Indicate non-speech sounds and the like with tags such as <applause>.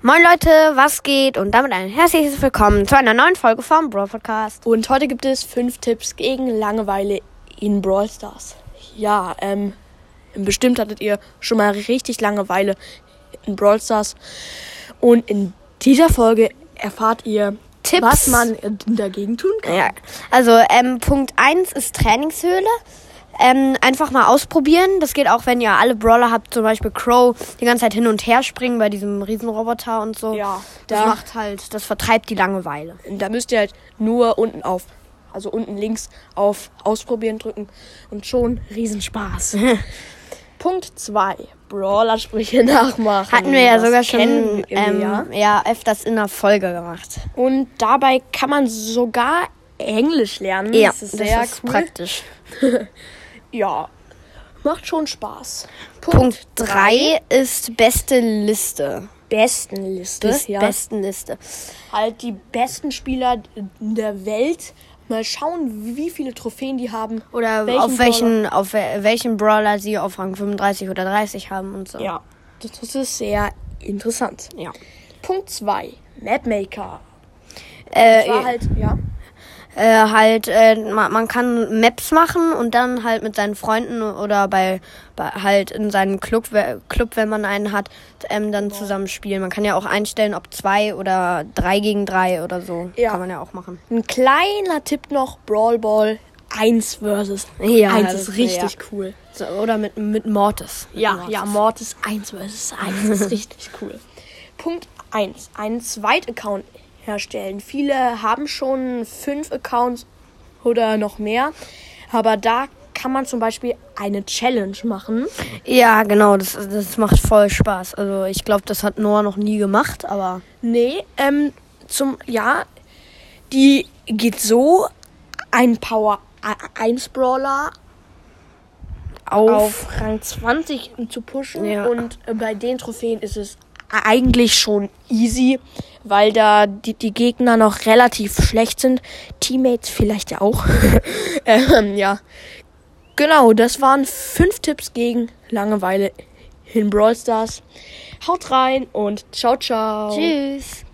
Moin Leute, was geht? Und damit ein herzliches Willkommen zu einer neuen Folge vom Brawl Podcast. Und heute gibt es fünf Tipps gegen Langeweile in Brawl Stars. Ja, ähm, bestimmt hattet ihr schon mal richtig Langeweile in Brawl Stars. Und in dieser Folge erfahrt ihr Tipps. was man dagegen tun kann. Ja, also ähm, Punkt 1 ist Trainingshöhle. Ähm, einfach mal ausprobieren. Das geht auch, wenn ihr alle Brawler habt, zum Beispiel Crow, die ganze Zeit hin und her springen bei diesem Riesenroboter und so. Ja, das da- macht halt, das vertreibt die Langeweile. Da müsst ihr halt nur unten auf, also unten links auf Ausprobieren drücken und schon Riesenspaß. <laughs> Punkt 2. Brawler-Sprüche <laughs> nachmachen. Hatten wir ja Das sogar schon ähm, ja. ja. öfters in der Folge gemacht. Und dabei kann man sogar Englisch lernen. Ja, das ist sehr cool. praktisch. <laughs> Ja, macht schon Spaß. Punkt 3 ist beste Liste. Bestenliste. Ist ja. besten Liste. halt die besten Spieler der Welt. Mal schauen, wie viele Trophäen die haben. Oder Welchen auf welchen, auf wel- welchen Brawler sie auf Rang 35 oder 30 haben und so. Ja, das, ist sehr interessant. Ja. Punkt 2. Mapmaker. Äh, Das war halt, ja. Äh, halt, äh, man, man kann Maps machen und dann halt mit seinen Freunden oder bei, bei halt in seinem Club, Club, wenn man einen hat, ähm, dann zusammen spielen. Man kann ja auch einstellen, ob zwei oder drei gegen drei oder so. Ja. Kann man ja auch machen. Ein kleiner Tipp noch: Brawl Ball 1 versus Ja, 1 das- ist richtig ja. cool. So, oder mit, mit Mortis. Mit Ja, Mortis. ja, Mortis 1 versus 1 ist <laughs> richtig cool. Punkt 1. Einen Zweit-Account herstellen. Viele haben schon fünf Accounts oder noch mehr. Aber da kann man zum Beispiel eine Challenge machen. Ja, genau, das, das macht voll Spaß. Also ich glaube, das hat Noah noch nie gemacht, aber Nee, ähm, zum, ja, die geht so, ein Power 1 Brawler auf, auf Rang 20 zu pushen Ja. und äh, bei den Trophäen ist es eigentlich schon easy, weil da die, die Gegner noch relativ schlecht sind. Teammates vielleicht ja auch. <laughs> ähm, ja. Genau, das waren fünf Tipps gegen Langeweile in Brawl Stars. Haut rein und ciao, ciao. Tschüss.